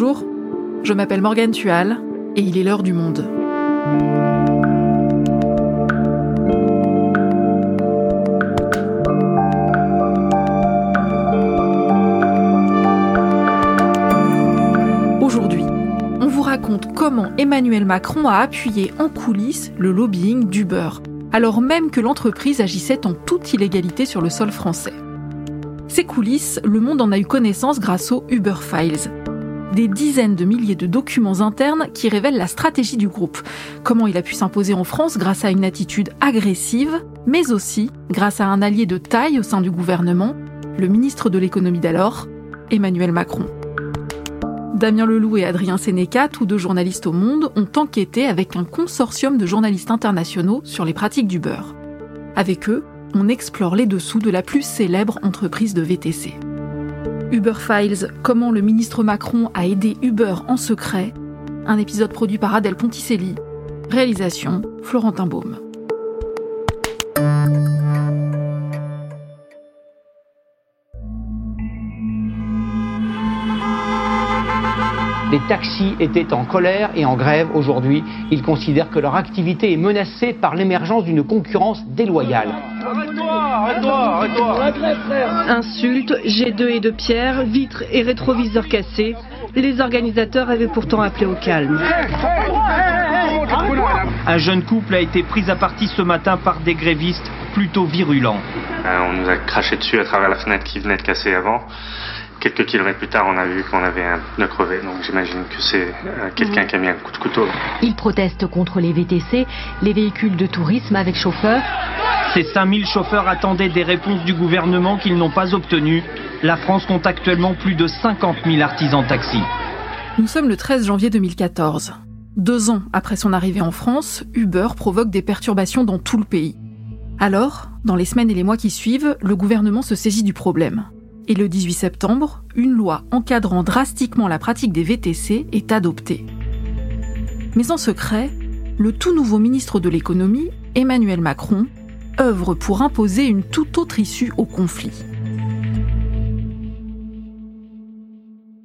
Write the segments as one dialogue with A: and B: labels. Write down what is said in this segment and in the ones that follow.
A: Bonjour, je m'appelle Morgane Tual et il est l'heure du monde. Aujourd'hui, on vous raconte comment Emmanuel Macron a appuyé en coulisses le lobbying d'Uber, alors même que l'entreprise agissait en toute illégalité sur le sol français. Ces coulisses, le monde en a eu connaissance grâce aux Uber Files, des dizaines de milliers de documents internes qui révèlent la stratégie du groupe, comment il a pu s'imposer en France grâce à une attitude agressive, mais aussi grâce à un allié de taille au sein du gouvernement, le ministre de l'économie d'alors, Emmanuel Macron. Damien Leloup et Adrien Sénéca, tous deux journalistes au Monde, ont enquêté avec un consortium de journalistes internationaux sur les pratiques du beurre. Avec eux, on explore les dessous de la plus célèbre entreprise de VTC. Uber Files, comment le ministre Macron a aidé Uber en secret, un épisode produit par Adèle Ponticelli, réalisation Florentin Baume.
B: Les taxis étaient en colère et en grève aujourd'hui. Ils considèrent que leur activité est menacée par l'émergence d'une concurrence déloyale.
C: Arrête-toi.
D: Insultes, jets de et de pierre, vitres et rétroviseurs cassés. Les organisateurs avaient pourtant appelé au calme.
E: Un jeune couple a été pris à partie ce matin par des grévistes plutôt virulents.
F: Euh, on nous a craché dessus à travers la fenêtre qui venait de casser avant. Quelques kilomètres plus tard, on a vu qu'on avait un pneu crevé, donc j'imagine que c'est euh, quelqu'un qui a mis un coup de couteau.
G: Ils protestent contre les VTC, les véhicules de tourisme avec chauffeur.
E: Ces 5000 chauffeurs attendaient des réponses du gouvernement qu'ils n'ont pas obtenues. La France compte actuellement plus de 50 000 artisans taxis.
A: Nous sommes le 13 janvier 2014. Deux ans après son arrivée en France, Uber provoque des perturbations dans tout le pays. Alors, dans les semaines et les mois qui suivent, le gouvernement se saisit du problème. Et le 18 septembre, une loi encadrant drastiquement la pratique des VTC est adoptée. Mais en secret, le tout nouveau ministre de l'économie, Emmanuel Macron, œuvre pour imposer une toute autre issue au conflit.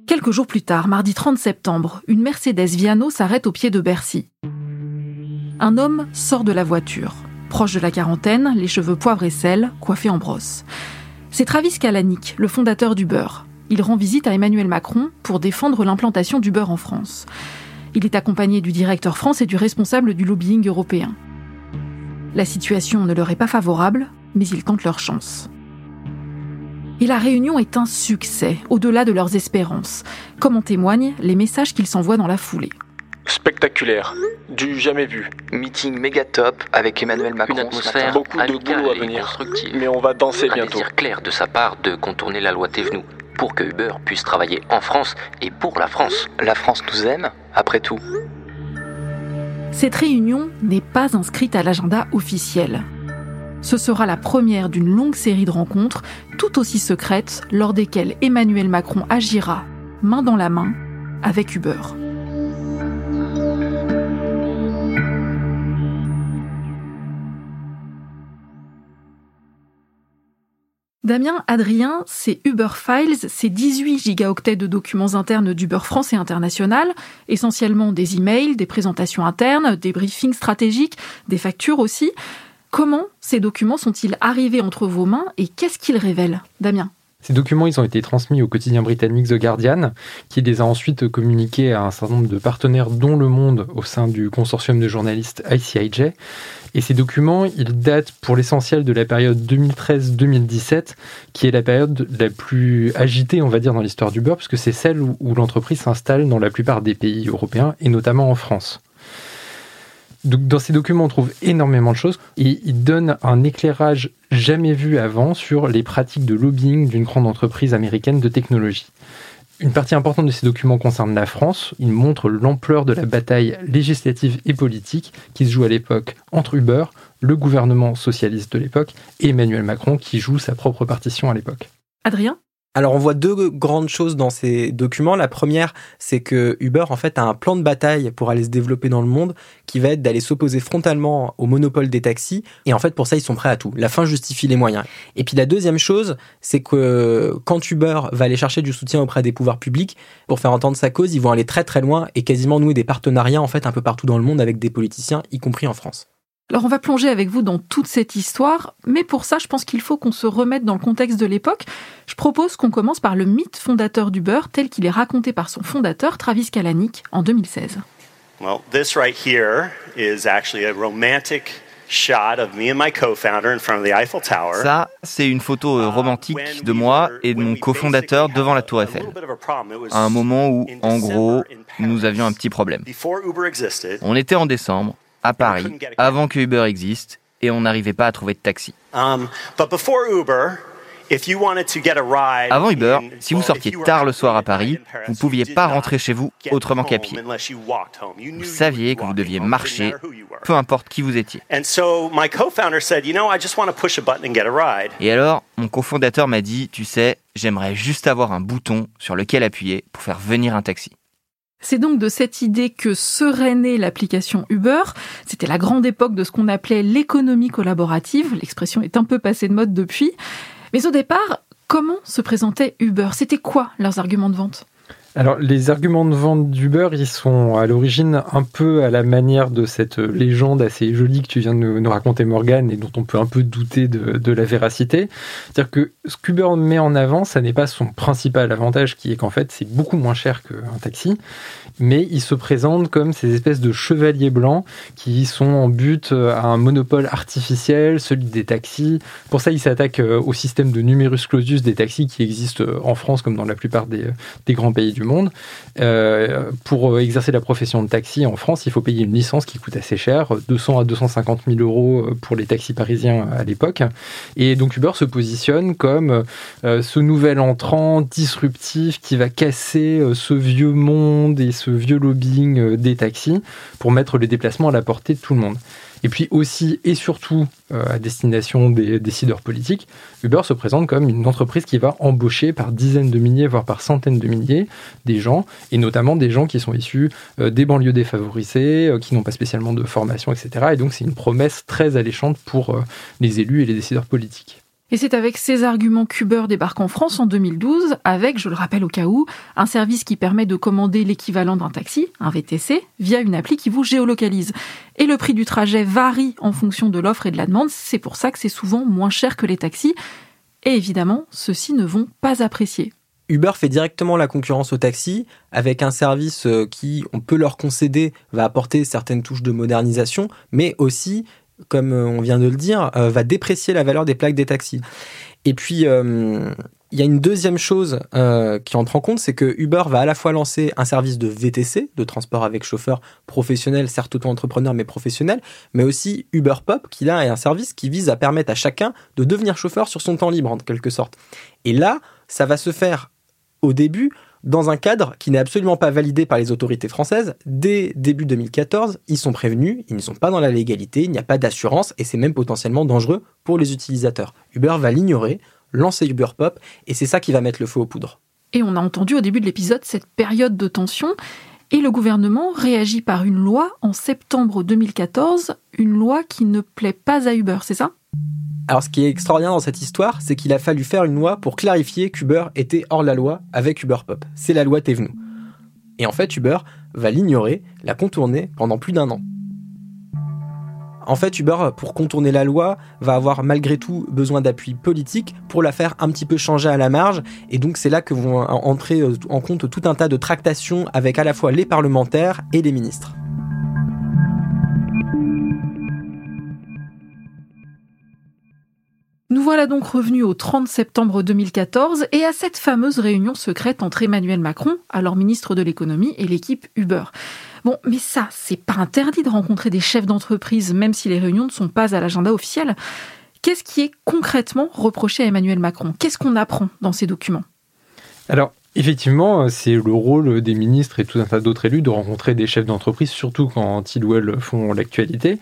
A: Quelques jours plus tard, mardi 30 septembre, une Mercedes Viano s'arrête au pied de Bercy. Un homme sort de la voiture. Proche de la quarantaine, les cheveux poivre et sel, coiffés en brosse. C'est Travis Kalanick, le fondateur d'Uber. Il rend visite à Emmanuel Macron pour défendre l'implantation d'Uber en France. Il est accompagné du directeur France et du responsable du lobbying européen. La situation ne leur est pas favorable, mais ils tentent leur chance. Et la réunion est un succès, au-delà de leurs espérances, comme en témoignent les messages qu'ils s'envoient dans la foulée.
C: Spectaculaire, du jamais vu.
H: Meeting méga top avec Emmanuel Macron.
I: Une atmosphère
C: Beaucoup de boulot à venir. Mais on va danser
I: Un
C: bientôt.
I: désir clair de sa part de contourner la loi Thévenoud pour que Uber puisse travailler en France et pour la France.
H: La France nous aime, après tout.
A: Cette réunion n'est pas inscrite à l'agenda officiel. Ce sera la première d'une longue série de rencontres, tout aussi secrètes, lors desquelles Emmanuel Macron agira, main dans la main, avec Uber. Damien, Adrien, c'est Uber Files, c'est 18 gigaoctets de documents internes d'Uber France et international, essentiellement des emails, des présentations internes, des briefings stratégiques, des factures aussi. Comment ces documents sont-ils arrivés entre vos mains et qu'est-ce qu'ils révèlent? Damien
J: Ces documents, ils ont été transmis au quotidien britannique The Guardian, qui les a ensuite communiqués à un certain nombre de partenaires, dont Le Monde, au sein du consortium de journalistes ICIJ. Et ces documents, ils datent pour l'essentiel de la période 2013-2017, qui est la période la plus agitée, on va dire, dans l'histoire du beurre, puisque c'est celle où, où l'entreprise s'installe dans la plupart des pays européens, et notamment en France. Dans ces documents, on trouve énormément de choses et ils donnent un éclairage jamais vu avant sur les pratiques de lobbying d'une grande entreprise américaine de technologie. Une partie importante de ces documents concerne la France. Ils montrent l'ampleur de la bataille législative et politique qui se joue à l'époque entre Uber, le gouvernement socialiste de l'époque, et Emmanuel Macron qui joue sa propre partition à l'époque.
A: Adrien?
K: Alors on voit deux grandes choses dans ces documents. La première, c'est que Uber en fait a un plan de bataille pour aller se développer dans le monde qui va être d'aller s'opposer frontalement au monopole des taxis. Et en fait pour ça ils sont prêts à tout. La fin justifie les moyens. Et puis la deuxième chose, c'est que quand Uber va aller chercher du soutien auprès des pouvoirs publics pour faire entendre sa cause, ils vont aller très très loin et quasiment nouer des partenariats en fait un peu partout dans le monde avec des politiciens, y compris en France.
A: Alors on va plonger avec vous dans toute cette histoire, mais pour ça je pense qu'il faut qu'on se remette dans le contexte de l'époque. Je propose qu'on commence par le mythe fondateur d'Uber tel qu'il est raconté par son fondateur Travis Kalanick en 2016.
L: Well, this right here is actually a romantic shot of me and my co-founder in front of the Eiffel Tower.
M: Ça, c'est une photo euh, romantique de moi et de mon cofondateur devant la Tour Eiffel. À un moment où, en gros, nous avions un petit problème. On était en décembre, à Paris avant que Uber existe et on n'arrivait pas à trouver de taxi. Avant Uber, si vous sortiez tard le soir à Paris, vous ne pouviez pas rentrer chez vous autrement qu'à pied. Vous saviez que vous deviez marcher, peu importe qui vous étiez. Et alors, mon cofondateur m'a dit, tu sais, j'aimerais juste avoir un bouton sur lequel appuyer pour faire venir un taxi.
A: C'est donc de cette idée que serait née l'application Uber. C'était la grande époque de ce qu'on appelait l'économie collaborative. L'expression est un peu passée de mode depuis. Mais au départ, comment se présentait Uber? C'était quoi leurs arguments de vente?
J: Alors, les arguments de vente d'Uber, ils sont à l'origine un peu à la manière de cette légende assez jolie que tu viens de nous, raconter, Morgan, et dont on peut un peu douter de, la véracité. C'est-à-dire que ce qu'Uber met en avant, ça n'est pas son principal avantage, qui est qu'en fait, c'est beaucoup moins cher qu'un taxi, mais il se présente comme ces espèces de chevaliers blancs qui sont en but à un monopole artificiel, celui des taxis. Pour ça, il s'attaque au système de numerus clausus des taxis qui existe en France comme dans la plupart des, grands pays du monde. Euh, pour exercer la profession de taxi en France, il faut payer une licence qui coûte assez cher, 200 à 250 000 euros pour les taxis parisiens à l'époque. Et donc Uber se positionne comme euh, ce nouvel entrant disruptif qui va casser euh, ce vieux monde et ce vieux lobbying des taxis pour mettre les déplacements à la portée de tout le monde. Et puis aussi et surtout euh, à destination des décideurs politiques, Uber se présente comme une entreprise qui va embaucher par dizaines de milliers, voire par centaines de milliers, des gens, et notamment des gens qui sont issus euh, des banlieues défavorisées, euh, qui n'ont pas spécialement de formation, etc. Et donc c'est une promesse très alléchante pour les élus et les décideurs politiques.
A: Et c'est avec ces arguments qu'Uber débarque en France en 2012 avec, je le rappelle au cas où, un service qui permet de commander l'équivalent d'un taxi, un VTC, via une appli qui vous géolocalise. Et le prix du trajet varie en fonction de l'offre et de la demande, c'est pour ça que c'est souvent moins cher que les taxis. Et évidemment, ceux-ci ne vont pas apprécier.
K: Uber fait directement la concurrence aux taxis avec un service euh, qui, on peut leur concéder, va apporter certaines touches de modernisation, mais aussi comme euh, on vient de le dire, euh, va déprécier la valeur des plaques des taxis. Et puis, euh, il y a une deuxième chose qui entre en compte, c'est que Uber va à la fois lancer un service de VTC, de transport avec chauffeur professionnel, certes auto-entrepreneur mais professionnel, mais aussi Uber Pop, qui là est un service qui vise à permettre à chacun de devenir chauffeur sur son temps libre en quelque sorte. Et là, ça va se faire au début dans un cadre qui n'est absolument pas validé par les autorités françaises. Dès début 2014, ils sont prévenus, ils ne sont pas dans la légalité, il n'y a pas d'assurance et c'est même potentiellement dangereux pour les utilisateurs. Uber va l'ignorer, lancer Uber Pop et c'est ça qui va mettre le feu aux poudres.
A: Et on a entendu au début de l'épisode cette période de tension et le gouvernement réagit par une loi en septembre 2014, une loi qui ne plaît pas à Uber, c'est ça?
K: Alors, ce qui est extraordinaire dans cette histoire, c'est qu'il a fallu faire une loi pour clarifier qu'Uber était hors la loi avec Uber Pop. C'est la loi Thévenoud. Et en fait, Uber va l'ignorer, la contourner pendant plus d'un an. En fait, Uber, pour contourner la loi, va avoir malgré tout besoin d'appui politique pour la faire un petit peu changer à la marge. Et donc, c'est là que vont entrer en compte tout un tas de tractations avec à la fois les parlementaires et les ministres.
A: Nous voilà donc revenus au 30 septembre 2014 et à cette fameuse réunion secrète entre Emmanuel Macron, alors ministre de l'économie, et l'équipe Uber. Bon, mais ça, c'est pas interdit de rencontrer des chefs d'entreprise, même si les réunions ne sont pas à l'agenda officiel. Qu'est-ce qui est concrètement reproché à Emmanuel Macron? Qu'est-ce qu'on apprend dans ces documents?
J: Alors, Effectivement, c'est le rôle des ministres et tout un tas d'autres élus de rencontrer des chefs d'entreprise, surtout quand ils ou elles font l'actualité.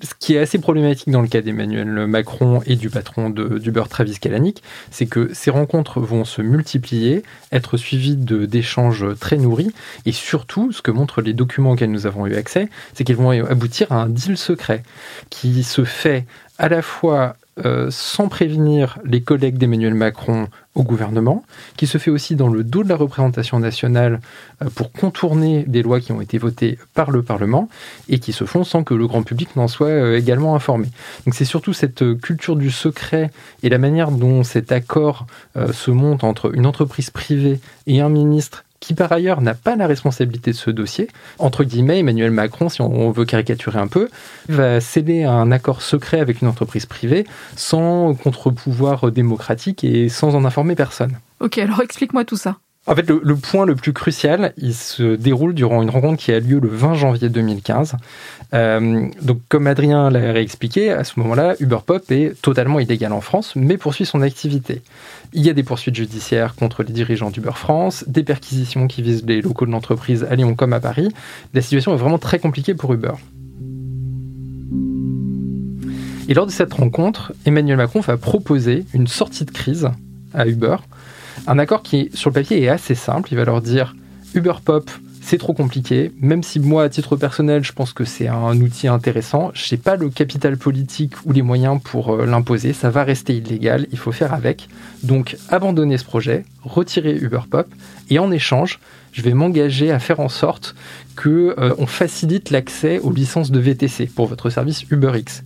J: Ce qui est assez problématique dans le cas d'Emmanuel Macron et du patron d'Uber Travis Kalanick, c'est que ces rencontres vont se multiplier, être suivies d'échanges très nourris, et surtout, ce que montrent les documents auxquels nous avons eu accès, c'est qu'ils vont aboutir à un deal secret qui se fait à la fois euh, sans prévenir les collègues d'Emmanuel Macron au gouvernement, qui se fait aussi dans le dos de la représentation nationale euh, pour contourner des lois qui ont été votées par le Parlement et qui se font sans que le grand public n'en soit euh, également informé. Donc c'est surtout cette culture du secret et la manière dont cet accord se monte entre une entreprise privée et un ministre qui par ailleurs n'a pas la responsabilité de ce dossier. Entre guillemets, Emmanuel Macron, si on veut caricaturer un peu, va céder un accord secret avec une entreprise privée sans contre-pouvoir démocratique et sans en informer personne.
A: Ok, alors explique-moi tout ça.
J: En fait, le, point le plus crucial, il se déroule durant une rencontre qui a lieu le 20 janvier 2015. Euh, donc, comme Adrien l'a réexpliqué, à ce moment-là, Uber Pop est totalement illégal en France, mais poursuit son activité. Il y a des poursuites judiciaires contre les dirigeants d'Uber France, des perquisitions qui visent les locaux de l'entreprise à Lyon comme à Paris. La situation est vraiment très compliquée pour Uber. Et lors de cette rencontre, Emmanuel Macron va proposer une sortie de crise à Uber un accord qui, sur le papier, est assez simple. Il va leur dire Uber Pop, c'est trop compliqué. Même si moi, à titre personnel, je pense que c'est un outil intéressant, je n'ai pas le capital politique ou les moyens pour euh, l'imposer. Ça va rester illégal. Il faut faire avec. Donc, abandonnez ce projet, retirez Uber Pop, et en échange, je vais m'engager à faire en sorte que euh, facilite l'accès aux licences de VTC pour votre service UberX.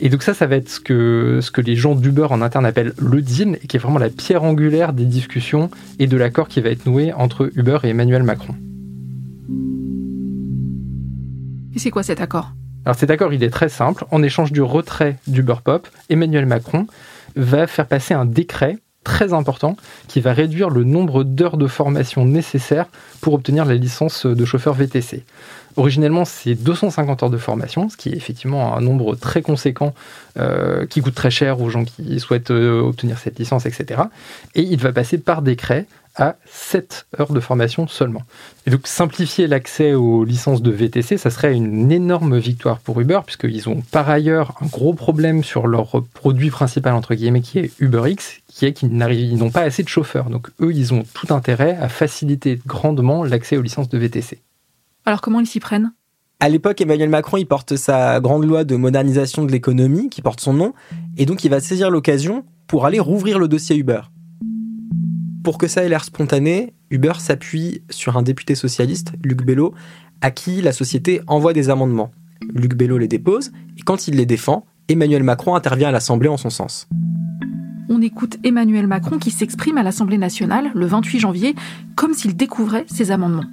J: Et donc ça, ça va être ce que, ce que les gens d'Uber en interne appellent le deal, et qui est vraiment la pierre angulaire des discussions et de l'accord qui va être noué entre Uber et Emmanuel Macron.
A: Et c'est quoi cet accord?
J: Alors cet accord, il est très simple. En échange du retrait d'Uber Pop, Emmanuel Macron va faire passer un décret très important qui va réduire le nombre d'heures de formation nécessaires pour obtenir la licence de chauffeur VTC. Originellement, c'est 250 heures de formation, ce qui est effectivement un nombre très conséquent euh, qui coûte très cher aux gens qui souhaitent euh, obtenir cette licence, etc. Et il va passer par décret à 7 heures de formation seulement. Et donc simplifier l'accès aux licences de VTC, ça serait une énorme victoire pour Uber, puisqu'ils ont par ailleurs un gros problème sur leur produit principal, entre guillemets, qui est UberX, qui est qu'ils n'ont pas assez de chauffeurs. Donc eux, ils ont tout intérêt à faciliter grandement l'accès aux licences de VTC.
A: Alors comment ils s'y prennent?
K: À l'époque, Emmanuel Macron, il porte sa grande loi de modernisation de l'économie, qui porte son nom, et donc il va saisir l'occasion pour aller rouvrir le dossier Uber. Pour que ça ait l'air spontané, Uber s'appuie sur un député socialiste, Luc Bello, à qui la société envoie des amendements. Luc Bello les dépose, et quand il les défend, Emmanuel Macron intervient à l'Assemblée en son sens.
A: On écoute Emmanuel Macron qui s'exprime à l'Assemblée nationale le 28 janvier comme s'il découvrait ces amendements.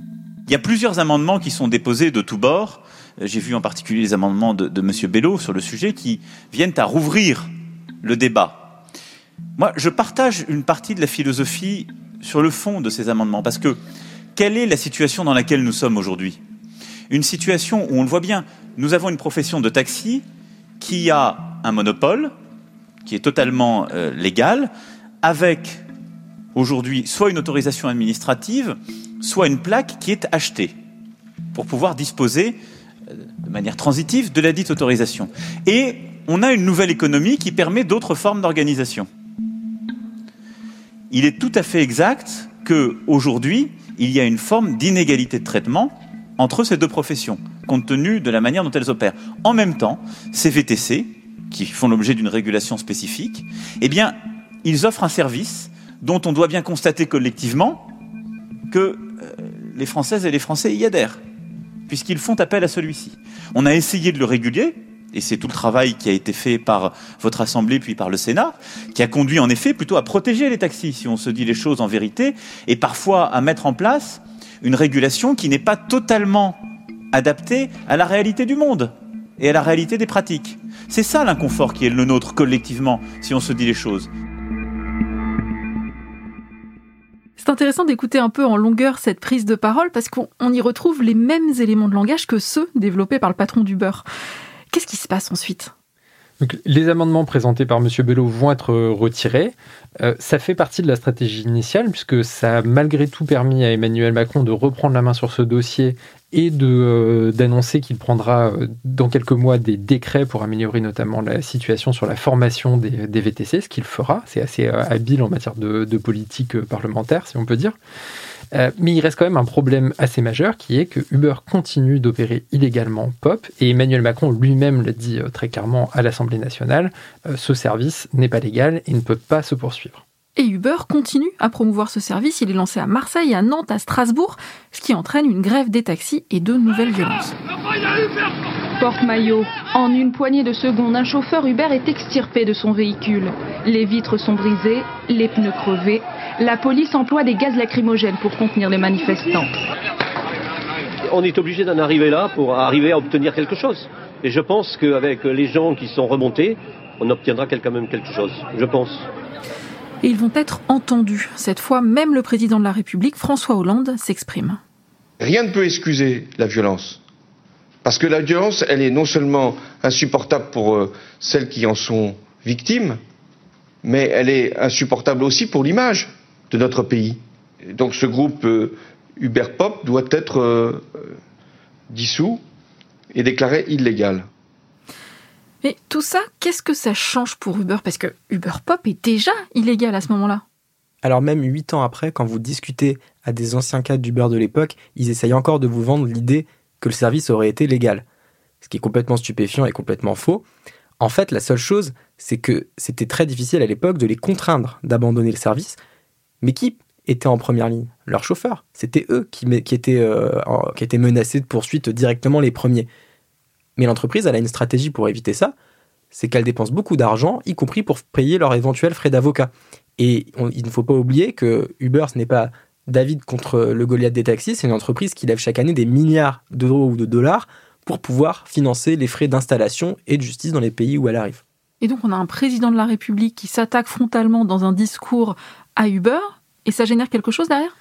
N: Il y a plusieurs amendements qui sont déposés de tous bords. Euh, j'ai vu en particulier les amendements de, M. Bello sur le sujet qui viennent à rouvrir le débat. Moi, je partage une partie de la philosophie sur le fond de ces amendements, parce que quelle est la situation dans laquelle nous sommes aujourd'hui? Une situation où on le voit bien, nous avons une profession de taxi qui a un monopole, qui est totalement euh, légal, avec aujourd'hui soit une autorisation administrative, soit une plaque qui est achetée pour pouvoir disposer euh, de manière transitive de la dite autorisation. Et on a une nouvelle économie qui permet d'autres formes d'organisation. Il est tout à fait exact qu'aujourd'hui, il y a une forme d'inégalité de traitement entre ces deux professions, compte tenu de la manière dont elles opèrent. En même temps, ces VTC, qui font l'objet d'une régulation spécifique, eh bien, ils offrent un service dont on doit bien constater collectivement que les Françaises et les Français y adhèrent, puisqu'ils font appel à celui-ci. On a essayé de le réguler, et c'est tout le travail qui a été fait par votre Assemblée puis par le Sénat, qui a conduit en effet plutôt à protéger les taxis, si on se dit les choses en vérité, et parfois à mettre en place une régulation qui n'est pas totalement adaptée à la réalité du monde et à la réalité des pratiques. C'est ça l'inconfort qui est le nôtre collectivement, si on se dit les choses.
A: C'est intéressant d'écouter un peu en longueur cette prise de parole parce qu'on y retrouve les mêmes éléments de langage que ceux développés par le patron du beurre. Qu'est-ce qui se passe ensuite?
J: Les amendements présentés par M. Bello vont être retirés. Euh, ça fait partie de la stratégie initiale, puisque ça a malgré tout permis à Emmanuel Macron de reprendre la main sur ce dossier et euh, d'annoncer qu'il prendra euh, dans quelques mois des décrets pour améliorer notamment la situation sur la formation des, VTC, ce qu'il fera. C'est assez habile en matière de, politique parlementaire, si on peut dire. Euh, mais il reste quand même un problème assez majeur qui est que Uber continue d'opérer illégalement POP et Emmanuel Macron lui-même l'a dit euh, très clairement à l'Assemblée nationale, euh, ce service n'est pas légal et ne peut pas se poursuivre.
A: Et Uber continue à promouvoir ce service. Il est lancé à Marseille, à Nantes, à Strasbourg, ce qui entraîne une grève des taxis et de nouvelles violences.
O: Porte-maillot. En une poignée de secondes, un chauffeur Uber est extirpé de son véhicule. Les vitres sont brisées, les pneus crevés. La police emploie des gaz lacrymogènes pour contenir les manifestants.
P: On est obligé d'en arriver là pour arriver à obtenir quelque chose. Et je pense qu'avec les gens qui sont remontés, on obtiendra quand même quelque chose. Je pense
A: et ils vont être entendus. Cette fois, même le président de la République, François Hollande, s'exprime.
Q: Rien ne peut excuser la violence. Parce que la violence, elle est non seulement insupportable pour euh, celles qui en sont victimes, mais elle est insupportable aussi pour l'image de notre pays. donc ce groupe euh, Uber Pop doit être euh, dissous et déclaré illégal.
A: Mais tout ça, qu'est-ce que ça change pour Uber Parce que Uber Pop est déjà illégal à ce moment-là.
K: Alors même huit ans après, quand vous discutez à des anciens cadres d'Uber de l'époque, ils essayent encore de vous vendre l'idée que le service aurait été légal. Ce qui est complètement stupéfiant et complètement faux. En fait, la seule chose, c'est que c'était très difficile à l'époque de les contraindre d'abandonner le service. Mais qui était en première ligne? Leurs chauffeurs. C'était eux qui, étaient, euh, qui étaient menacés de poursuite directement les premiers. Mais l'entreprise, elle a une stratégie pour éviter ça, c'est qu'elle dépense beaucoup d'argent, y compris pour payer leurs éventuels frais d'avocat. Et il ne faut pas oublier que Uber, ce n'est pas David contre le Goliath des taxis, c'est une entreprise qui lève chaque année des milliards d'euros ou de dollars pour pouvoir financer les frais d'installation et de justice dans les pays où elle arrive.
A: Et donc on a un président de la République qui s'attaque frontalement dans un discours à Uber, et ça génère quelque chose derrière?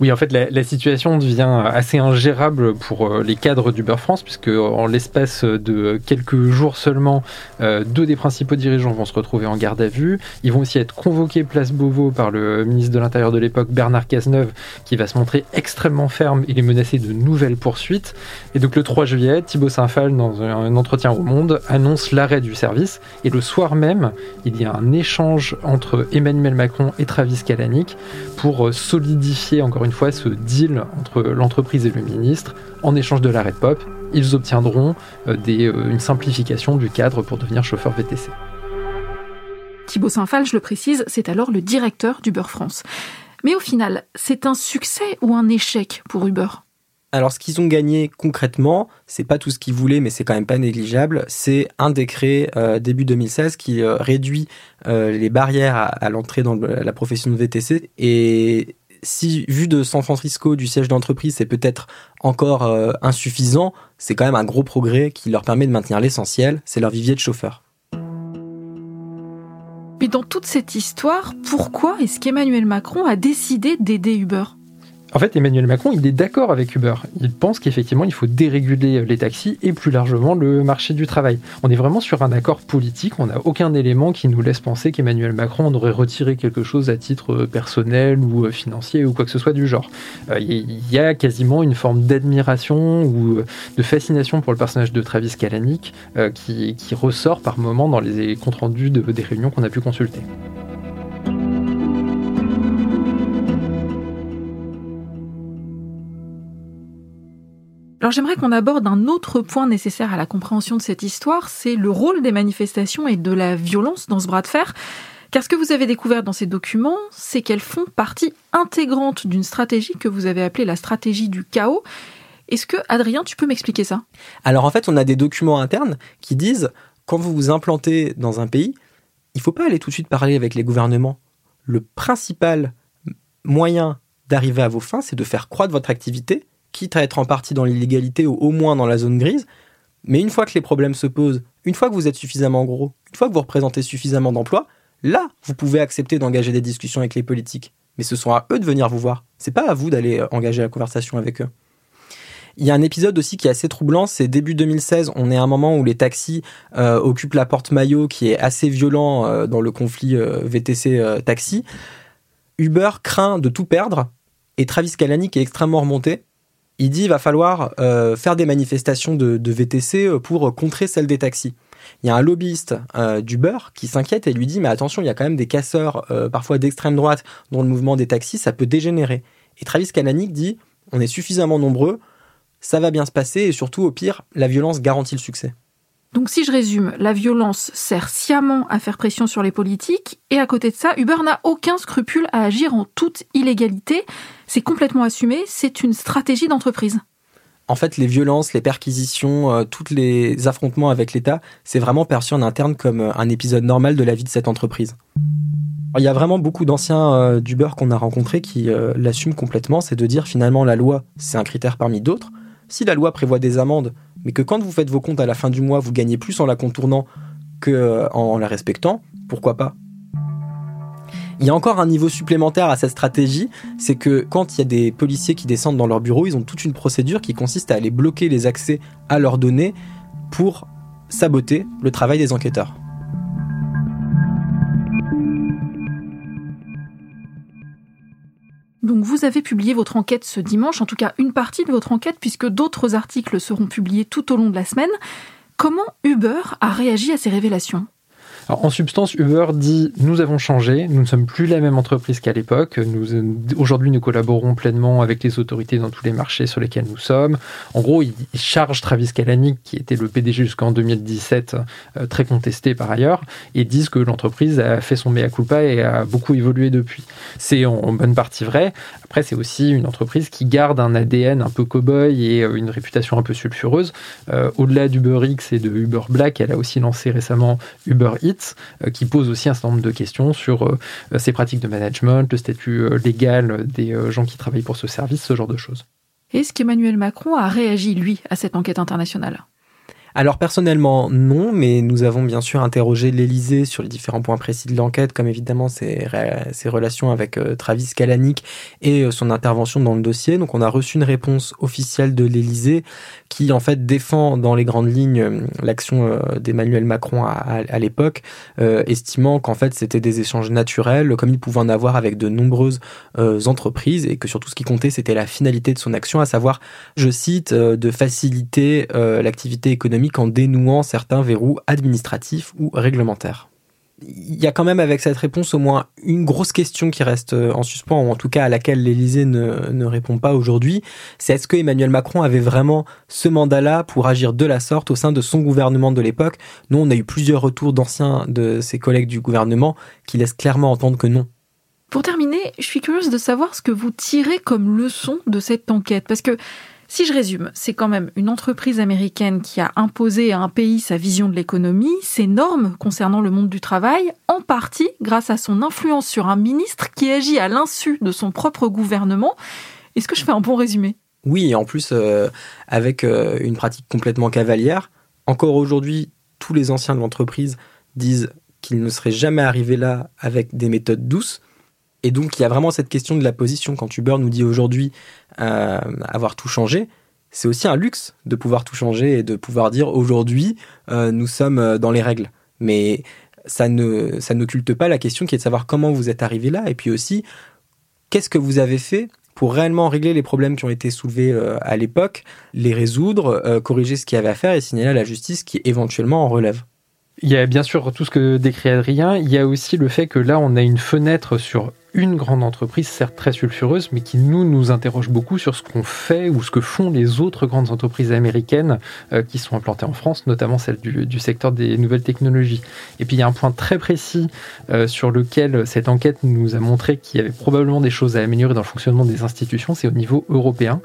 J: Oui, en fait, la, situation devient assez ingérable pour euh, les cadres d'Uber France, puisque en l'espace de quelques jours seulement, euh, deux des principaux dirigeants vont se retrouver en garde à vue. Ils vont aussi être convoqués place Beauvau par le ministre de l'Intérieur de l'époque, Bernard Cazeneuve, qui va se montrer extrêmement ferme et les menacer de nouvelles poursuites. Et donc le 3 juillet, Thibaut Saint-Phal, dans un entretien au Monde, annonce l'arrêt du service. Et le soir même, il y a un échange entre Emmanuel Macron et Travis Kalanick pour solidifier encore une une fois ce deal entre l'entreprise et le ministre. En échange de l'arrêt de pop, ils obtiendront euh, des, euh, une simplification du cadre pour devenir chauffeur VTC.
A: Thibaut Saint-Phal, je le précise, c'est alors le directeur d'Uber France. Mais au final, c'est un succès ou un échec pour Uber?
K: Alors, ce qu'ils ont gagné concrètement, c'est pas tout ce qu'ils voulaient, mais c'est quand même pas négligeable. C'est un décret euh, début 2016 qui réduit les barrières à, à l'entrée dans la profession de VTC et si vu de San Francisco, du siège d'entreprise, c'est peut-être encore euh, insuffisant, c'est quand même un gros progrès qui leur permet de maintenir l'essentiel, c'est leur vivier de chauffeurs.
A: Mais dans toute cette histoire, pourquoi est-ce qu'Emmanuel Macron a décidé d'aider Uber?
J: En fait, Emmanuel Macron, il est d'accord avec Uber. Il pense qu'effectivement, il faut déréguler les taxis et plus largement le marché du travail. On est vraiment sur un accord politique. On n'a aucun élément qui nous laisse penser qu'Emmanuel Macron aurait retiré quelque chose à titre personnel ou financier ou quoi que ce soit du genre. Euh, il y a quasiment une forme d'admiration ou de fascination pour le personnage de Travis Kalanick euh, qui, ressort par moments dans les comptes rendus des réunions qu'on a pu consulter.
A: Alors j'aimerais qu'on aborde un autre point nécessaire à la compréhension de cette histoire, c'est le rôle des manifestations et de la violence dans ce bras de fer. Car ce que vous avez découvert dans ces documents, c'est qu'elles font partie intégrante d'une stratégie que vous avez appelée la stratégie du chaos. Est-ce que, Adrien, tu peux m'expliquer ça?
K: Alors en fait, on a des documents internes qui disent, quand vous vous implantez dans un pays, il ne faut pas aller tout de suite parler avec les gouvernements. Le principal moyen d'arriver à vos fins, c'est de faire croître votre activité quitte à être en partie dans l'illégalité ou au moins dans la zone grise. Mais une fois que les problèmes se posent, une fois que vous êtes suffisamment gros, une fois que vous représentez suffisamment d'emplois, là, vous pouvez accepter d'engager des discussions avec les politiques. Mais ce sont à eux de venir vous voir. C'est pas à vous d'aller euh, engager la conversation avec eux. Il y a un épisode aussi qui est assez troublant, c'est début 2016, on est à un moment où les taxis euh, occupent la porte maillot qui est assez violent euh, dans le conflit VTC-taxi. Uber craint de tout perdre et Travis Kalanick est extrêmement remonté. Il dit il va falloir faire des manifestations de, VTC pour contrer celles des taxis. Il y a un lobbyiste d'Uber qui s'inquiète et lui dit mais attention, il y a quand même des casseurs parfois d'extrême droite dans le mouvement des taxis, ça peut dégénérer. Et Travis Kalanick dit on est suffisamment nombreux, ça va bien se passer et surtout, au pire, la violence garantit le succès.
A: Donc si je résume, la violence sert sciemment à faire pression sur les politiques et à côté de ça, Uber n'a aucun scrupule à agir en toute illégalité. C'est complètement assumé, c'est une stratégie d'entreprise.
K: En fait, les violences, les perquisitions, euh, tous les affrontements avec l'État, c'est vraiment perçu en interne comme euh, un épisode normal de la vie de cette entreprise. Il y a vraiment beaucoup d'anciens euh, d'Uber qu'on a rencontrés qui l'assument complètement, c'est de dire finalement la loi, c'est un critère parmi d'autres, si la loi prévoit des amendes, mais que quand vous faites vos comptes à la fin du mois, vous gagnez plus en la contournant que euh, la respectant, pourquoi pas? Il y a encore un niveau supplémentaire à cette stratégie, c'est que quand il y a des policiers qui descendent dans leur bureau, ils ont toute une procédure qui consiste à aller bloquer les accès à leurs données pour saboter le travail des enquêteurs.
A: Donc vous avez publié votre enquête ce dimanche, en tout cas une partie de votre enquête, puisque d'autres articles seront publiés tout au long de la semaine. Comment Uber a réagi à ces révélations?
J: En substance, Uber dit nous avons changé, nous ne sommes plus la même entreprise qu'à l'époque. Aujourd'hui nous collaborons pleinement avec les autorités dans tous les marchés sur lesquels nous sommes. En gros, ils chargent Travis Kalanick, qui était le PDG jusqu'en 2017, euh, très contesté par ailleurs, et disent que l'entreprise a fait son mea culpa et a beaucoup évolué depuis. C'est en, bonne partie vrai. Après, c'est aussi une entreprise qui garde un ADN un peu cow-boy et euh, une réputation un peu sulfureuse. Euh, au-delà d'Uber X et de Uber Black, elle a aussi lancé récemment Uber Eats euh, qui pose aussi un certain nombre de questions sur euh, ses pratiques de management, le statut euh, légal des gens qui travaillent pour ce service, ce genre de choses.
A: Est-ce qu'Emmanuel Macron a réagi, lui, à cette enquête internationale?
K: Alors personnellement non, mais nous avons bien sûr interrogé l'Élysée sur les différents points précis de l'enquête, comme évidemment ses, relations avec euh, Travis Kalanick et euh, son intervention dans le dossier. Donc on a reçu une réponse officielle de l'Élysée qui en fait défend dans les grandes lignes euh, l'action d'Emmanuel Macron à, à, l'époque, estimant qu'en fait c'était des échanges naturels, comme il pouvait en avoir avec de nombreuses entreprises, et que surtout ce qui comptait c'était la finalité de son action, à savoir, je cite, de faciliter l'activité économique en dénouant certains verrous administratifs ou réglementaires. Il y a quand même avec cette réponse au moins une grosse question qui reste euh, en suspens, ou en tout cas à laquelle l'Élysée ne, ne, répond pas aujourd'hui, c'est est-ce que Emmanuel Macron avait vraiment ce mandat-là pour agir de la sorte au sein de son gouvernement de l'époque? Nous, on a eu plusieurs retours d'anciens de ses collègues du gouvernement qui laissent clairement entendre que non.
A: Pour terminer, je suis curieuse de savoir ce que vous tirez comme leçon de cette enquête, parce que si je résume, c'est quand même une entreprise américaine qui a imposé à un pays sa vision de l'économie, ses normes concernant le monde du travail, en partie grâce à son influence sur un ministre qui agit à l'insu de son propre gouvernement. Est-ce que je fais un bon résumé?
K: Oui, et en plus euh, avec euh, une pratique complètement cavalière. Encore aujourd'hui, tous les anciens de l'entreprise disent qu'ils ne seraient jamais arrivés là avec des méthodes douces. Et donc, il y a vraiment cette question de la position. Quand Uber nous dit aujourd'hui euh, avoir tout changé, c'est aussi un luxe de pouvoir tout changer et de pouvoir dire aujourd'hui, euh, nous sommes euh, dans les règles. Mais ça ne ça n'occulte pas la question qui est de savoir comment vous êtes arrivé là et puis aussi qu'est-ce que vous avez fait pour réellement régler les problèmes qui ont été soulevés à l'époque, les résoudre, corriger ce qu'il y avait à faire et signaler à la justice qui éventuellement en relève.
J: Il y a bien sûr tout ce que décrit Adrien, il y a aussi le fait que là on a une fenêtre sur une grande entreprise, certes très sulfureuse, mais qui nous nous interroge beaucoup sur ce qu'on fait ou ce que font les autres grandes entreprises américaines euh, qui sont implantées en France, notamment celles du, secteur des nouvelles technologies. Et puis il y a un point très précis euh, sur lequel cette enquête nous a montré qu'il y avait probablement des choses à améliorer dans le fonctionnement des institutions, c'est au niveau européen.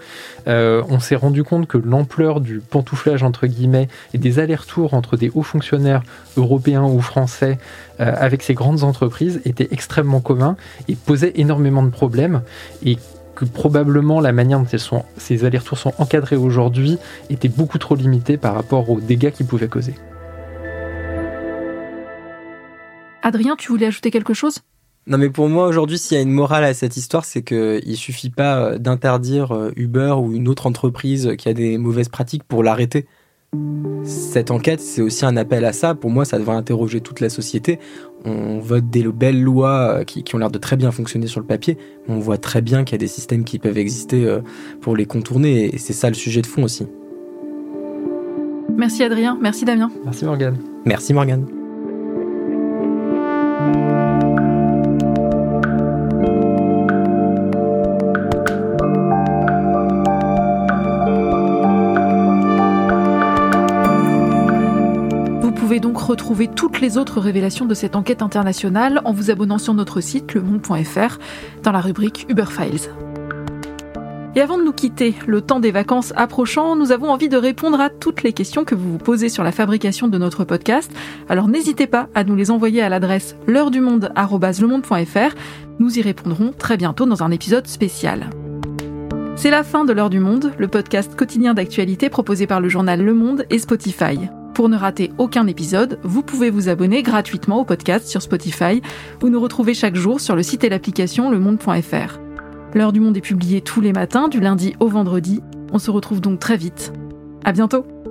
J: Euh, on s'est rendu compte que l'ampleur du pantouflage entre guillemets et des allers-retours entre des hauts fonctionnaires européens ou français avec ces grandes entreprises était extrêmement commun posait énormément de problèmes et que probablement la manière dont ces allers-retours sont encadrés aujourd'hui était beaucoup trop limitée par rapport aux dégâts qu'ils pouvaient causer.
A: Adrien, tu voulais ajouter quelque chose?
K: Non, mais pour moi, aujourd'hui, s'il y a une morale à cette histoire, c'est qu'il suffit pas d'interdire Uber ou une autre entreprise qui a des mauvaises pratiques pour l'arrêter. Cette enquête, c'est aussi un appel à ça. Pour moi, ça devrait interroger toute la société. On vote des belles lois euh, qui, ont l'air de très bien fonctionner sur le papier. on voit très bien qu'il y a des systèmes qui peuvent exister euh, pour les contourner. Et c'est ça le sujet de fond aussi.
A: Merci Adrien, merci Damien.
J: Merci Morgane.
K: Merci Morgane.
A: Retrouver toutes les autres révélations de cette enquête internationale en vous abonnant sur notre site lemonde.fr dans la rubrique Uber Files. Et avant de nous quitter, le temps des vacances approchant, nous avons envie de répondre à toutes les questions que vous vous posez sur la fabrication de notre podcast. Alors n'hésitez pas à nous les envoyer à l'adresse l'heure du monde@lemonde.fr. Nous y répondrons très bientôt dans un épisode spécial. C'est la fin de l'heure du monde, le podcast quotidien d'actualité proposé par le journal Le Monde et Spotify. Pour ne rater aucun épisode, vous pouvez vous abonner gratuitement au podcast sur Spotify ou nous retrouver chaque jour sur le site et l'application lemonde.fr. L'heure du monde est publiée tous les matins, du lundi au vendredi. On se retrouve donc très vite. À bientôt!